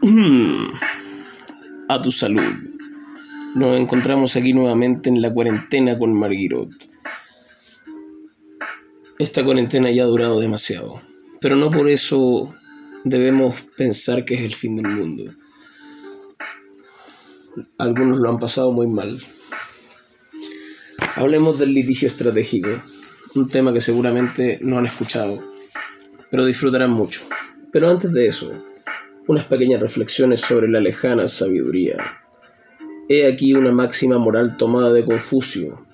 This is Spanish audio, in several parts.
A tu salud. Nos encontramos aquí nuevamente en la cuarentena con Marguerite. Esta cuarentena ya ha durado demasiado, pero no por eso debemos pensar que es el fin del mundo. Algunos lo han pasado muy mal. Hablemos del litigio estratégico, un tema que seguramente no han escuchado, pero disfrutarán mucho. Pero antes de eso, unas pequeñas reflexiones sobre la lejana sabiduría. He aquí una máxima moral tomada de Confucio.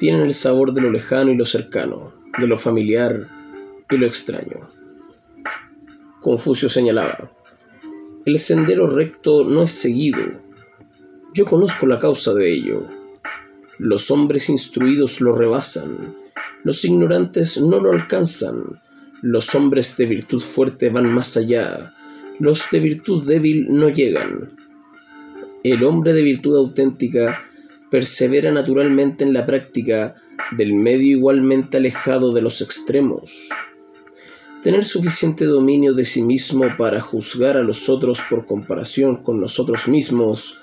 Tienen el sabor de lo lejano y lo cercano, de lo familiar y lo extraño. Confucio señalaba, el sendero recto no es seguido. Yo conozco la causa de ello los hombres instruidos lo rebasan, los ignorantes no lo alcanzan, los hombres de virtud fuerte van más allá, los de virtud débil no llegan. El hombre de virtud auténtica persevera naturalmente en la práctica del medio igualmente alejado de los extremos. Tener suficiente dominio de sí mismo para juzgar a los otros por comparación con nosotros mismos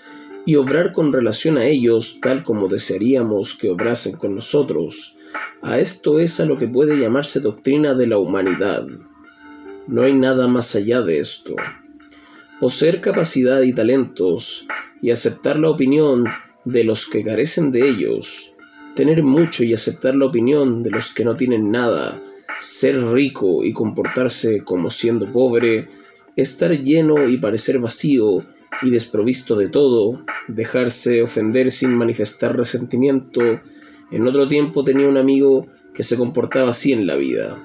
y obrar con relación a ellos tal como desearíamos que obrasen con nosotros. A esto es a lo que puede llamarse doctrina de la humanidad. No hay nada más allá de esto. Poseer capacidad y talentos y aceptar la opinión de los que carecen de ellos, tener mucho y aceptar la opinión de los que no tienen nada, ser rico y comportarse como siendo pobre, estar lleno y parecer vacío, y desprovisto de todo, dejarse ofender sin manifestar resentimiento. En otro tiempo tenía un amigo que se comportaba así en la vida.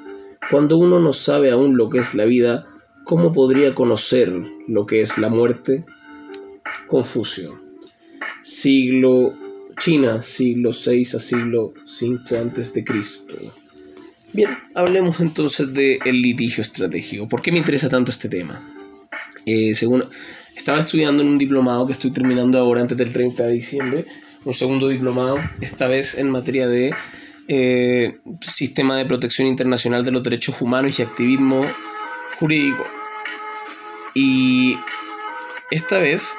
Cuando uno no sabe aún lo que es la vida, ¿cómo podría conocer lo que es la muerte? Confucio. Siglo China, siglo VI a siglo V antes de Cristo. Bien, hablemos entonces del litigio estratégico. ¿Por qué me interesa tanto este tema? Eh, según estaba estudiando en un diplomado que estoy terminando ahora antes del 30 de diciembre, un segundo diplomado, esta vez en materia de eh, sistema de protección internacional de los derechos humanos y activismo jurídico. Y esta vez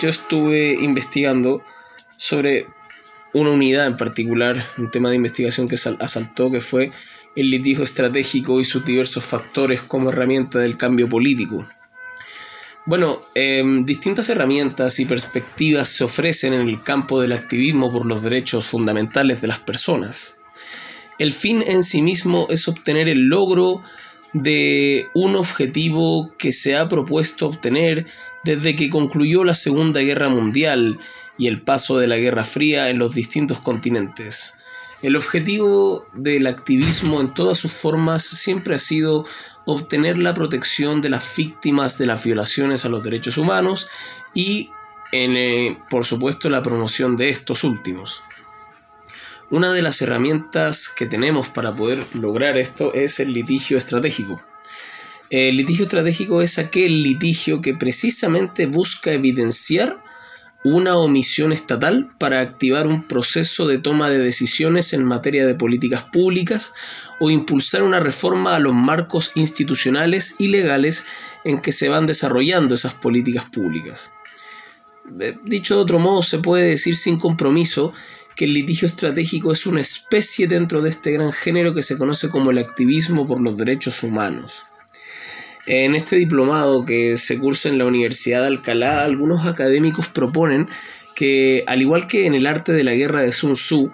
yo estuve investigando sobre una unidad en particular, un tema de investigación que asaltó, que fue el litigio estratégico y sus diversos factores como herramienta del cambio político. Bueno, em, distintas herramientas y perspectivas se ofrecen en el campo del activismo por los derechos fundamentales de las personas. El fin en sí mismo es obtener el logro de un objetivo que se ha propuesto obtener desde que concluyó la Segunda Guerra Mundial y el paso de la Guerra Fría en los distintos continentes. El objetivo del activismo en todas sus formas siempre ha sido obtener la protección de las víctimas de las violaciones a los derechos humanos y, eh, por supuesto, la promoción de estos últimos. Una de las herramientas que tenemos para poder lograr esto es el litigio estratégico. El litigio estratégico es aquel litigio que precisamente busca evidenciar una omisión estatal para activar un proceso de toma de decisiones en materia de políticas públicas o impulsar una reforma a los marcos institucionales y legales en que se van desarrollando esas políticas públicas. Dicho de otro modo, se puede decir sin compromiso que el litigio estratégico es una especie dentro de este gran género que se conoce como el activismo por los derechos humanos. En este diplomado que se cursa en la Universidad de Alcalá, algunos académicos proponen que, al igual que en el arte de la guerra de Sun Tzu,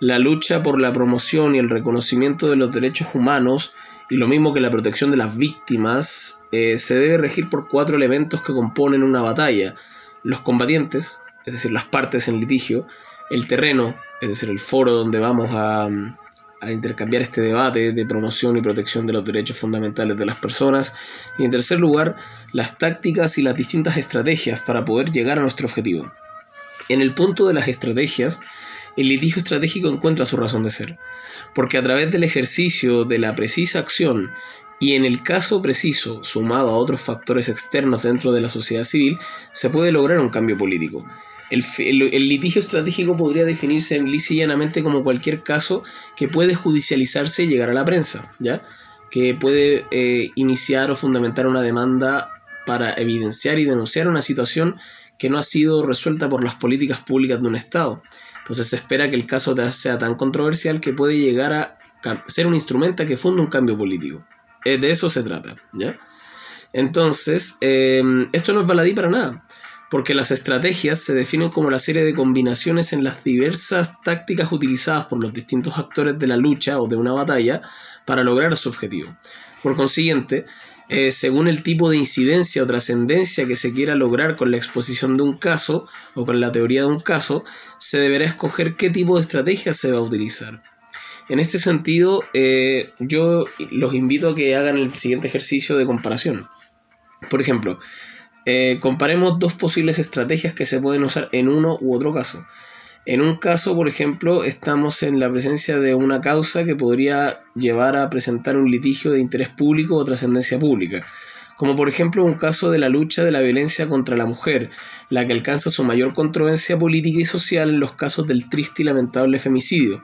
la lucha por la promoción y el reconocimiento de los derechos humanos, y lo mismo que la protección de las víctimas, eh, se debe regir por cuatro elementos que componen una batalla. Los combatientes, es decir, las partes en litigio, el terreno, es decir, el foro donde vamos a, a intercambiar este debate de promoción y protección de los derechos fundamentales de las personas. Y en tercer lugar, las tácticas y las distintas estrategias para poder llegar a nuestro objetivo. En el punto de las estrategias, el litigio estratégico encuentra su razón de ser, porque a través del ejercicio de la precisa acción y en el caso preciso, sumado a otros factores externos dentro de la sociedad civil, se puede lograr un cambio político. El, litigio estratégico podría definirse lisa y llanamente como cualquier caso que puede judicializarse y llegar a la prensa, ¿ya? Que puede eh, iniciar o fundamentar una demanda para evidenciar y denunciar una situación que no ha sido resuelta por las políticas públicas de un Estado. Entonces se espera que el caso sea tan controversial que puede llegar a ser un instrumento que funda un cambio político. Eh, de eso se trata, ¿ya? Entonces, em, esto no es baladí para nada, porque las estrategias se definen como la serie de combinaciones en las diversas tácticas utilizadas por los distintos actores de la lucha o de una batalla para lograr su objetivo. Por consiguiente, eh, según el tipo de incidencia o trascendencia que se quiera lograr con la exposición de un caso o con la teoría de un caso, se deberá escoger qué tipo de estrategia se va a utilizar. En este sentido, eh, yo los invito a que hagan el siguiente ejercicio de comparación. Por ejemplo, eh, comparemos dos posibles estrategias que se pueden usar en uno u otro caso. En un caso, por ejemplo, estamos en la presencia de una causa que podría llevar a presentar un litigio de interés público o trascendencia pública, como por ejemplo un caso de la lucha de la violencia contra la mujer, la que alcanza su mayor controversia política y social en los casos del triste y lamentable femicidio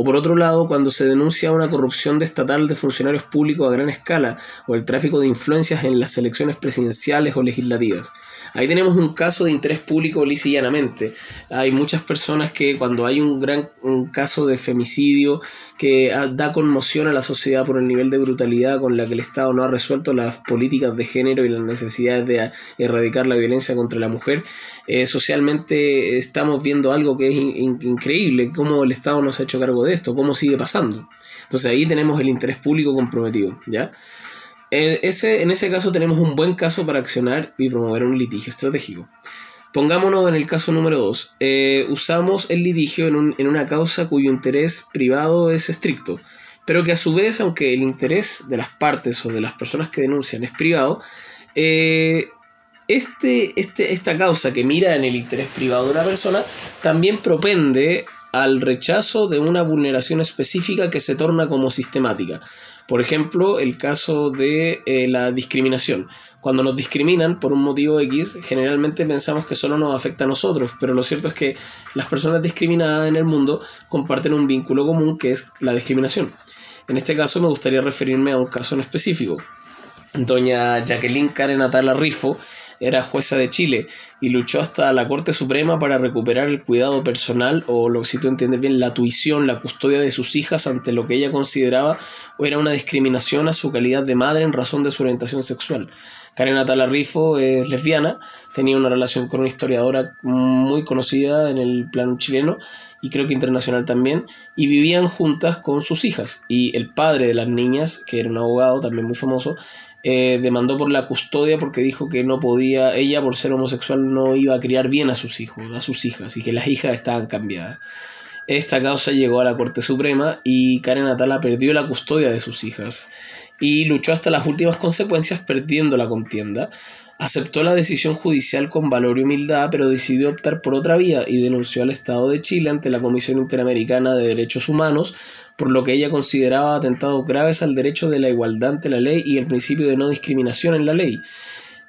o por otro lado cuando se denuncia una corrupción estatal de funcionarios públicos a gran escala o el tráfico de influencias en las elecciones presidenciales o legislativas. Ahí tenemos un caso de interés público lisa Hay muchas personas que cuando hay un gran caso de femicidio que da conmoción a la sociedad por el nivel de brutalidad con la que el Estado no ha resuelto las políticas de género y las necesidades de erradicar la violencia contra la mujer, eh, socialmente estamos viendo algo que es increíble, cómo el Estado no se ha hecho cargo de esto, cómo sigue pasando. Entonces ahí tenemos el interés público comprometido, ¿ya? En ese, en ese caso tenemos un buen caso para accionar y promover un litigio estratégico. Pongámonos en el caso número 2. Eh, usamos el litigio en, una causa cuyo interés privado es estricto, pero que a su vez, aunque el interés de las partes o de las personas que denuncian es privado, eh, este, este, esta causa que mira en el interés privado de una persona también propende al rechazo de una vulneración específica que se torna como sistemática. Por ejemplo, el caso de eh, la discriminación. Cuando nos discriminan por un motivo X, generalmente pensamos que solo nos afecta a nosotros, pero lo cierto es que las personas discriminadas en el mundo comparten un vínculo común que es la discriminación. En este caso me gustaría referirme a un caso en específico. Doña Jacqueline Karen Atala Rifo era jueza de Chile y luchó hasta la Corte Suprema para recuperar el cuidado personal o, lo que si tú entiendes bien, la tuición, la custodia de sus hijas ante lo que ella consideraba era una discriminación a su calidad de madre en razón de su orientación sexual. Karen Atala Rifo es lesbiana, tenía una relación con una historiadora muy conocida en el plano chileno y creo que internacional también, y vivían juntas con sus hijas. Y el padre de las niñas, que era un abogado también muy famoso, eh, demandó por la custodia porque dijo que no podía, ella por ser homosexual no iba a criar bien a sus hijos, a sus hijas, y que las hijas estaban cambiadas. Esta causa llegó a la Corte Suprema y Karen Atala perdió la custodia de sus hijas y luchó hasta las últimas consecuencias perdiendo la contienda. Aceptó la decisión judicial con valor y humildad, pero decidió optar por otra vía y denunció al Estado de Chile ante la Comisión Interamericana de Derechos Humanos por lo que ella consideraba atentados graves al derecho de la igualdad ante la ley y el principio de no discriminación en la ley.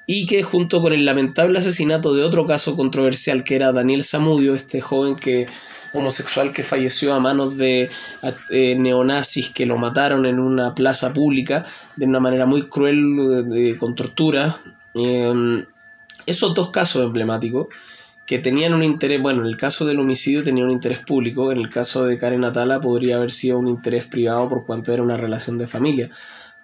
Y que junto con el lamentable asesinato de otro caso controversial que era Daniel Zamudio, este joven que homosexual que falleció a manos de eh, neonazis que lo mataron en una plaza pública de una manera muy cruel, con tortura. Em, esos dos casos emblemáticos que tenían un interés, bueno, en el caso del homicidio tenía un interés público, en el caso de Karen Atala podría haber sido un interés privado por cuanto era una relación de familia.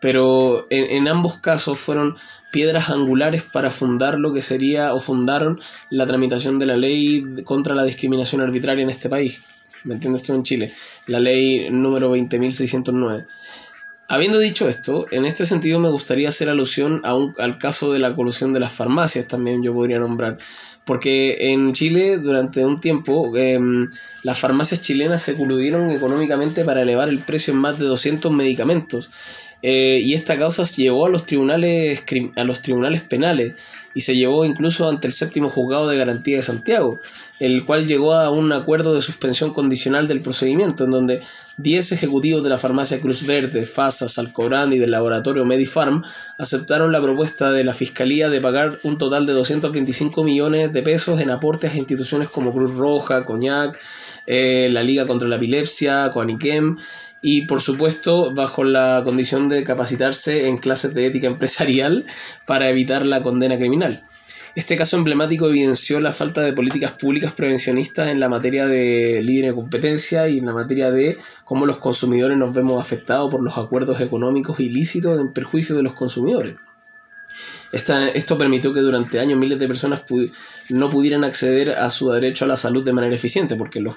Pero en, ambos casos fueron piedras angulares para fundar lo que sería o fundaron la tramitación de la ley contra la discriminación arbitraria en este país. ¿Me entiendes esto en Chile? La ley número 20.609. Habiendo dicho esto, en este sentido me gustaría hacer alusión a un, al caso de la colusión de las farmacias, también yo podría nombrar. Porque en Chile durante un tiempo em, las farmacias chilenas se coludieron económicamente para elevar el precio en más de 200 medicamentos. Eh, y esta causa se llevó a los tribunales a los tribunales penales y se llevó incluso ante el séptimo juzgado de garantía de Santiago, el cual llegó a un acuerdo de suspensión condicional del procedimiento, en donde 10 ejecutivos de la farmacia Cruz Verde, FASA, Salcobrán y del laboratorio Medifarm aceptaron la propuesta de la Fiscalía de pagar un total de 225 millones de pesos en aportes a instituciones como Cruz Roja, Coñac, eh, la Liga contra la Epilepsia, Coaniquem, y por supuesto bajo la condición de capacitarse en clases de ética empresarial para evitar la condena criminal. Este caso emblemático evidenció la falta de políticas públicas prevencionistas en la materia de libre competencia y en la materia de cómo los consumidores nos vemos afectados por los acuerdos económicos ilícitos en perjuicio de los consumidores. esto permitió que durante años miles de personas no pudieran acceder a su derecho a la salud de manera eficiente, porque los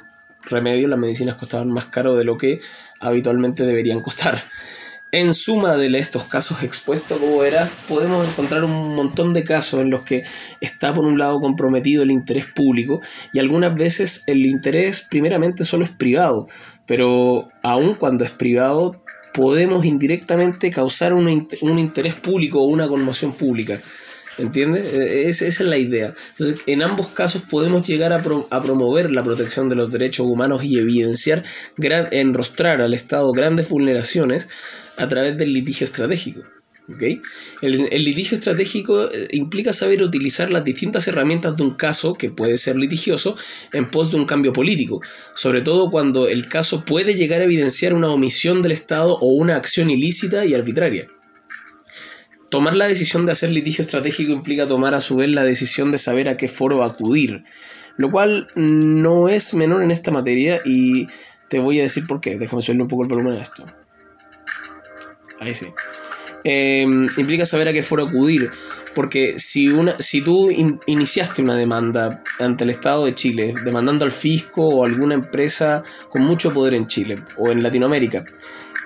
remedios, las medicinas costaban más caro de lo que habitualmente deberían costar. En suma de estos casos expuestos como era, podemos encontrar un montón de casos en los que está por un lado comprometido el interés público y algunas veces el interés primeramente solo es privado, pero aun cuando es privado podemos indirectamente causar un, interés público o una conmoción pública. ¿Entiendes? E, esa es la idea. Entonces, en ambos casos podemos llegar a, promover la protección de los derechos humanos y evidenciar, gran, enrostrar al Estado grandes vulneraciones a través del litigio estratégico. ¿okay? El, el, litigio estratégico eh, implica saber utilizar las distintas herramientas de un caso que puede ser litigioso en pos de un cambio político, sobre todo cuando el caso puede llegar a evidenciar una omisión del Estado o una acción ilícita y arbitraria. Tomar la decisión de hacer litigio estratégico implica tomar a su vez la decisión de saber a qué foro acudir, lo cual no es menor en esta materia y te voy a decir por qué. Déjame subirle un poco el volumen a esto. Ahí sí. Em, implica saber a qué foro acudir, porque si, una, si tú iniciaste una demanda ante el Estado de Chile, demandando al fisco o alguna empresa con mucho poder en Chile o en Latinoamérica,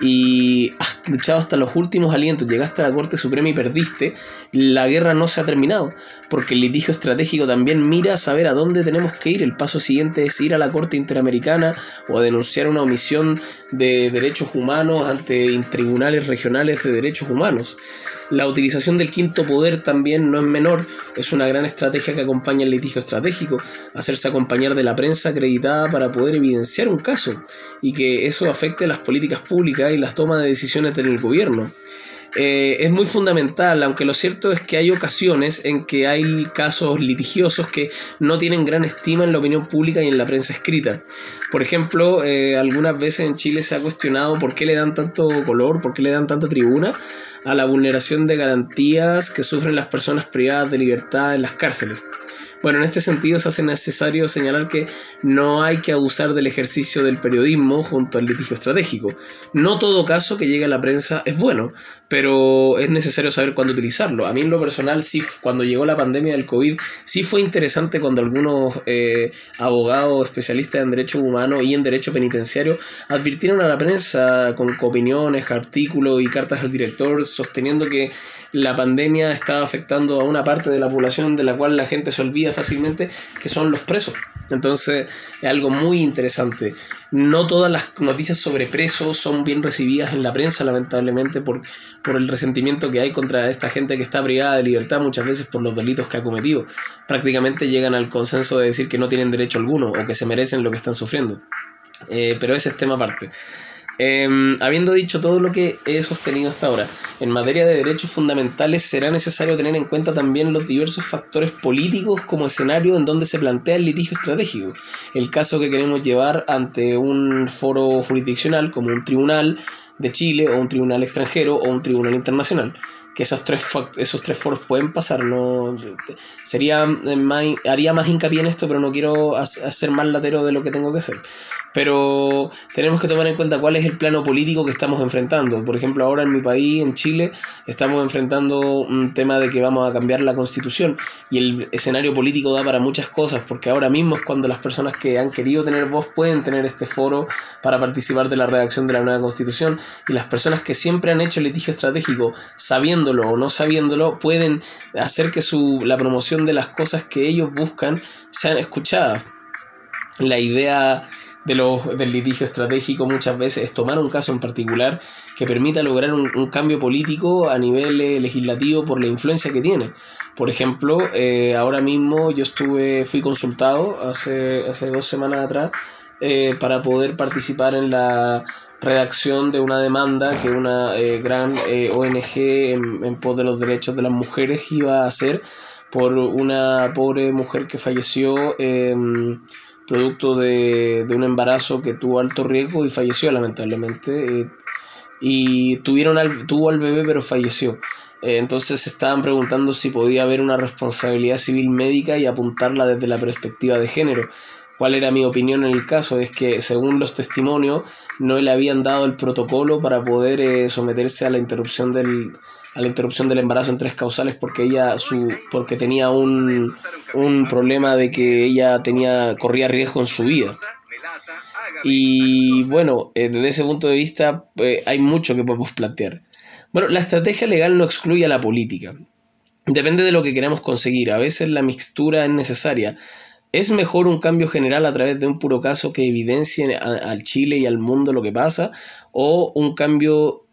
y has luchado hasta los últimos alientos, llegaste a la Corte Suprema y perdiste, la guerra no se ha terminado, porque el litigio estratégico también mira a saber a dónde tenemos que ir. El paso siguiente es ir a la Corte Interamericana o a denunciar una omisión de derechos humanos ante tribunales regionales de derechos humanos. La utilización del quinto poder también no es menor, es una gran estrategia que acompaña el litigio estratégico, hacerse acompañar de la prensa acreditada para poder evidenciar un caso y que eso afecte las políticas públicas y las tomas de decisiones del gobierno. Eh, es muy fundamental, aunque lo cierto es que hay ocasiones en que hay casos litigiosos que no tienen gran estima en la opinión pública y en la prensa escrita. Por ejemplo, eh, algunas veces en Chile se ha cuestionado por qué le dan tanto color, por qué le dan tanta tribuna a la vulneración de garantías que sufren las personas privadas de libertad en las cárceles. Bueno, en este sentido se hace necesario señalar que no hay que abusar del ejercicio del periodismo junto al litigio estratégico. No todo caso que llegue a la prensa es bueno, pero es necesario saber cuándo utilizarlo. A mí en lo personal, sí, cuando llegó la pandemia del COVID, sí fue interesante cuando algunos eh, abogados especialistas en derechos humanos y en derecho penitenciario advirtieron a la prensa con opiniones, artículos y cartas al director sosteniendo que la pandemia estaba afectando a una parte de la población de la cual la gente se olvida fácilmente, que son los presos. Entonces es algo muy interesante. No todas las noticias sobre presos son bien recibidas en la prensa, lamentablemente, por, por el resentimiento que hay contra esta gente que está privada de libertad muchas veces por los delitos que ha cometido. Prácticamente llegan al consenso de decir que no tienen derecho alguno o que se merecen lo que están sufriendo. Eh, pero ese es tema aparte. Em, habiendo dicho todo lo que he sostenido hasta ahora, en materia de derechos fundamentales será necesario tener en cuenta también los diversos factores políticos como escenario en donde se plantea el litigio estratégico. El caso que queremos llevar ante un foro jurisdiccional como un tribunal de Chile o un tribunal extranjero o un tribunal internacional. Que esos tres, esos tres foros pueden pasar, no sería eh, haría más hincapié en esto, pero no quiero hacer más latero de lo que tengo que hacer pero tenemos que tomar en cuenta cuál es el plano político que estamos enfrentando. Por ejemplo, ahora en mi país, en Chile, estamos enfrentando un tema de que vamos a cambiar la constitución y el escenario político da para muchas cosas, porque ahora mismo es cuando las personas que han querido tener voz pueden tener este foro para participar de la redacción de la nueva constitución y las personas que siempre han hecho litigio estratégico, sabiéndolo o no sabiéndolo, pueden hacer que su, la promoción de las cosas que ellos buscan sean escuchadas. La idea de los, del litigio estratégico muchas veces es tomar un caso en particular que permita lograr un, cambio político a nivel eh, legislativo por la influencia que tiene. Por ejemplo, eh, ahora mismo yo estuve, fui consultado hace, hace dos semanas atrás eh, para poder participar en la redacción de una demanda que una gran ONG en, en pos de los derechos de las mujeres iba a hacer por una pobre mujer que falleció em, producto de, un embarazo que tuvo alto riesgo y falleció lamentablemente. Eh, y tuvieron al, tuvo al bebé pero falleció. Eh, entonces estaban preguntando si podía haber una responsabilidad civil médica y apuntarla desde la perspectiva de género. ¿Cuál era mi opinión en el caso? Es que según los testimonios no le habían dado el protocolo para poder eh, someterse a la interrupción del, a la interrupción del embarazo en tres causales porque ella su porque tenía un, un problema de que ella tenía corría riesgo en su vida. Y bueno eh, desde ese punto de vista eh, hay mucho que podemos plantear. Bueno la estrategia legal no excluye a la política. Depende de lo que queramos conseguir. A veces la mixtura es necesaria. ¿Es mejor un cambio general a través de un puro caso que evidencie al Chile y al mundo lo que pasa? ¿O un cambio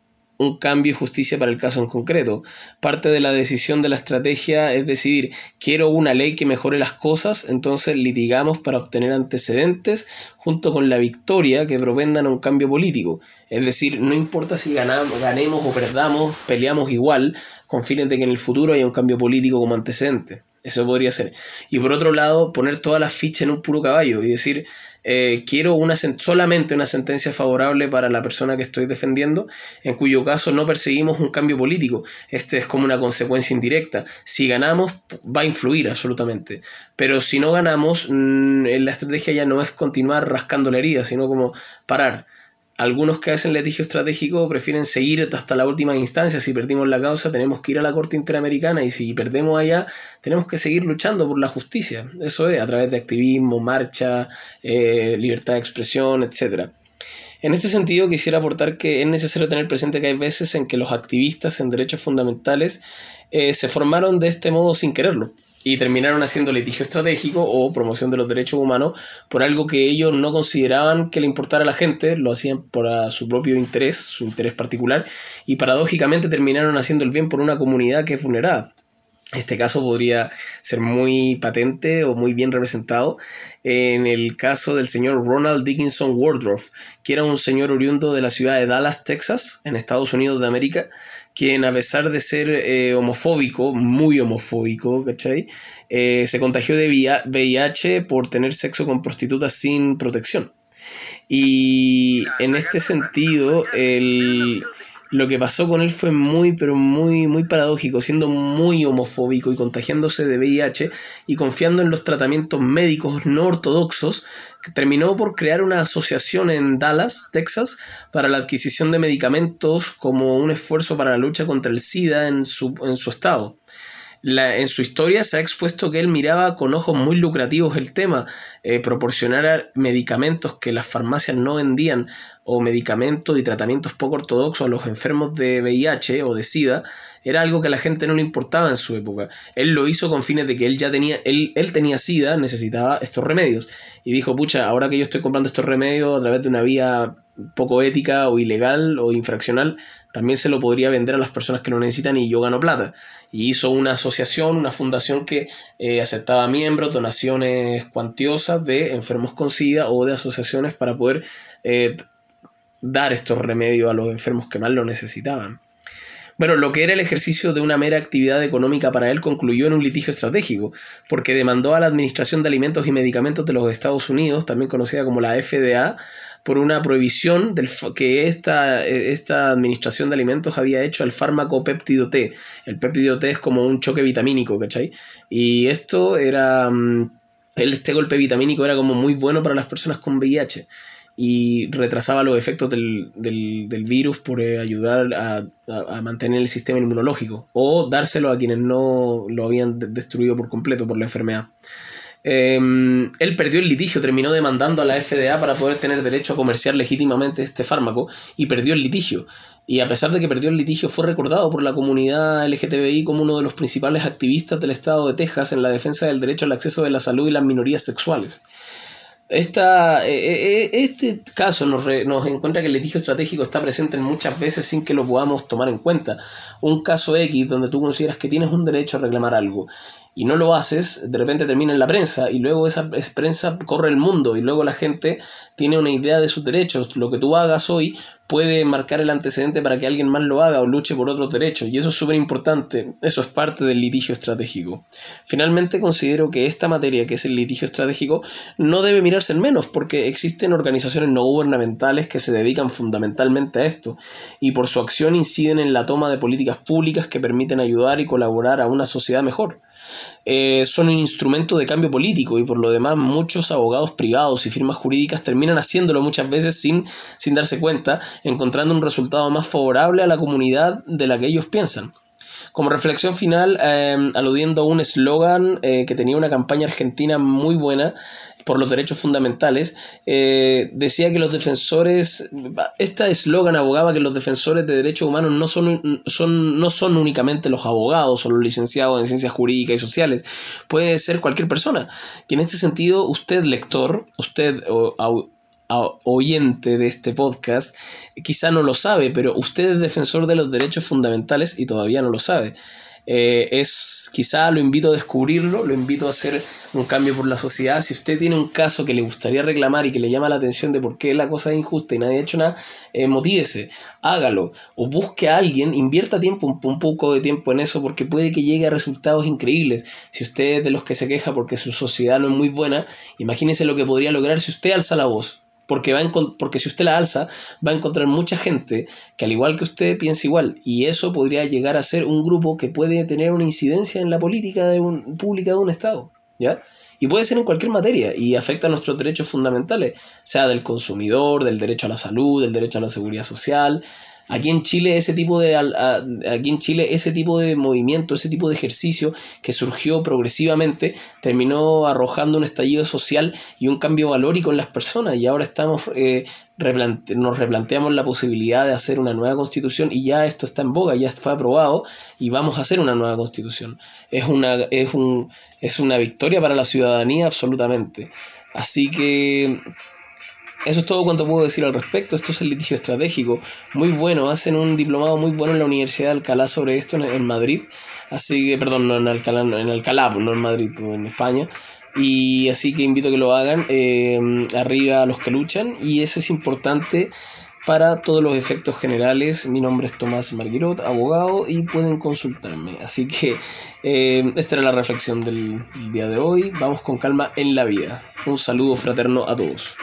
un cambio y justicia para el caso en concreto. Parte de la decisión de la estrategia es decidir, quiero una ley que mejore las cosas, entonces litigamos para obtener antecedentes junto con la victoria que provendan a un cambio político. Es decir, no importa si ganamos, ganemos o perdamos, peleamos igual, con de que en el futuro haya un cambio político como antecedente. Eso podría ser. Y por otro lado, poner todas las fichas en un puro caballo y decir, eh, quiero una solamente una sentencia favorable para la persona que estoy defendiendo, en cuyo caso no perseguimos un cambio político. Este es como una consecuencia indirecta. Si ganamos, va a influir absolutamente. Pero si no ganamos, mm, la estrategia ya no es continuar rascando la herida, sino como parar algunos que hacen litigio estratégico prefieren seguir hasta la última instancia. Si perdimos la causa, tenemos que ir a la Corte Interamericana y si perdemos allá, tenemos que seguir luchando por la justicia. Eso es, a través de activismo, marcha, eh, libertad de expresión, etc. En este sentido, quisiera aportar que es necesario tener presente que hay veces en que los activistas en derechos fundamentales eh, se formaron de este modo sin quererlo y terminaron haciendo litigio estratégico o promoción de los derechos humanos por algo que ellos no consideraban que le importara a la gente, lo hacían por su propio interés, su interés particular, y paradójicamente terminaron haciendo el bien por una comunidad que es vulnerada. Este caso podría ser muy patente o muy bien representado en el caso del señor Ronald Dickinson Wardroff, que era un señor oriundo de la ciudad de Dallas, Texas, en Estados Unidos de América, quien a pesar de ser eh, homofóbico, muy homofóbico, ¿cachai? Eh, se contagió de VIH por tener sexo con prostitutas sin protección. Y en este sentido, el, lo que pasó con él fue muy, pero muy, muy paradójico, siendo muy homofóbico y contagiándose de VIH y confiando en los tratamientos médicos no ortodoxos, terminó por crear una asociación en Dallas, Texas, para la adquisición de medicamentos como un esfuerzo para la lucha contra el SIDA en su, en su estado en su historia se ha expuesto que él miraba con ojos muy lucrativos el tema, eh, proporcionar medicamentos que las farmacias no vendían o medicamentos y tratamientos poco ortodoxos a los enfermos de VIH o de SIDA, era algo que a la gente no le importaba en su época. Él lo hizo con fines de que él ya tenía, él, él tenía SIDA, necesitaba estos remedios. Y dijo, pucha, ahora que yo estoy comprando estos remedios a través de una vía poco ética o ilegal o infraccional, también se lo podría vender a las personas que lo necesitan y yo gano plata. Y hizo una asociación, una fundación que eh, aceptaba miembros, donaciones cuantiosas de enfermos con SIDA o de asociaciones para poder eh, dar estos remedios a los enfermos que más lo necesitaban. Bueno, lo que era el ejercicio de una mera actividad económica para él concluyó en un litigio estratégico, porque demandó a la Administración de Alimentos y Medicamentos de los Estados Unidos, también conocida como la FDA, por una prohibición del, que esta, esta administración de alimentos había hecho al fármaco péptido T. El péptido T es como un choque vitamínico, ¿cachai? Y esto era... Mm, este golpe vitamínico era como muy bueno para las personas con VIH y retrasaba los efectos del, virus por eh, ayudar a, a, mantener el sistema inmunológico o dárselo a quienes no lo habían destruido por completo por la enfermedad. Em, él perdió el litigio, terminó demandando a la FDA para poder tener derecho a comerciar legítimamente este fármaco y perdió el litigio. Y a pesar de que perdió el litigio, fue recordado por la comunidad LGTBI como uno de los principales activistas del estado de Texas en la defensa del derecho al acceso de la salud y las minorías sexuales. Esta, eh, eh, eh, este caso nos, nos, encuentra que el litigio estratégico está presente muchas veces sin que lo podamos tomar en cuenta. Un caso X donde tú consideras que tienes un derecho a reclamar algo y no lo haces, de repente termina en la prensa y luego esa prensa corre el mundo y luego la gente tiene una idea de sus derechos. Lo que tú hagas hoy puede marcar el antecedente para que alguien más lo haga o luche por otros derechos y eso es súper importante. Eso es parte del litigio estratégico. Finalmente considero que esta materia, que es el litigio estratégico, no debe mirarse en menos porque existen organizaciones no gubernamentales que se dedican fundamentalmente a esto y por su acción inciden en la toma de políticas públicas que permiten ayudar y colaborar a una sociedad mejor. Eh, son un instrumento de cambio político y por lo demás muchos abogados privados y firmas jurídicas terminan haciéndolo muchas veces sin, sin darse cuenta, encontrando un resultado más favorable a la comunidad de la que ellos piensan. Como reflexión final, eh, aludiendo a un eslogan eh, que tenía una campaña argentina muy buena, por los derechos fundamentales, eh, decía que los defensores, este eslogan abogaba que los defensores de derechos humanos no son, son, no son únicamente los abogados o los licenciados en ciencias jurídicas y sociales, puede ser cualquier persona. Y en este sentido, usted lector, usted oyente de este podcast, quizá no lo sabe, pero usted es defensor de los derechos fundamentales y todavía no lo sabe. Eh, es quizá lo invito a descubrirlo, lo invito a hacer un cambio por la sociedad. Si usted tiene un caso que le gustaría reclamar y que le llama la atención de por qué la cosa es injusta y nadie ha hecho nada, eh, motívese, hágalo o busque a alguien, invierta tiempo, un, un, poco de tiempo en eso porque puede que llegue a resultados increíbles. Si usted es de los que se queja porque su sociedad no es muy buena, imagínese lo que podría lograr si usted alza la voz porque, va porque si usted la alza, va a encontrar mucha gente que al igual que usted piensa igual. Y eso podría llegar a ser un grupo que puede tener una incidencia en la política de un, pública de un Estado. ¿Ya? Y puede ser en cualquier materia y afecta a nuestros derechos fundamentales, sea del consumidor, del derecho a la salud, del derecho a la seguridad social, Aquí en Chile ese tipo de aquí en Chile ese tipo de movimiento, ese tipo de ejercicio que surgió progresivamente terminó arrojando un estallido social y un cambio valórico en las personas y ahora estamos eh, nos replanteamos la posibilidad de hacer una nueva constitución y ya esto está en boga, ya fue aprobado y vamos a hacer una nueva constitución. Es una, es un, es una victoria para la ciudadanía absolutamente. Así que eso es todo cuanto puedo decir al respecto. Esto es el litigio estratégico. Muy bueno. Hacen un diplomado muy bueno en la Universidad de Alcalá sobre esto en, Madrid. Así que, perdón, no en Alcalá, en Alcalá, pues, no en Madrid, pues, en España. Y así que invito a que lo hagan. Eh, arriba a los que luchan. Y eso es importante para todos los efectos generales. Mi nombre es Tomás Marguerot, abogado, y pueden consultarme. Así que eh, esta era la reflexión del día de hoy. Vamos con calma en la vida. Un saludo fraterno a todos.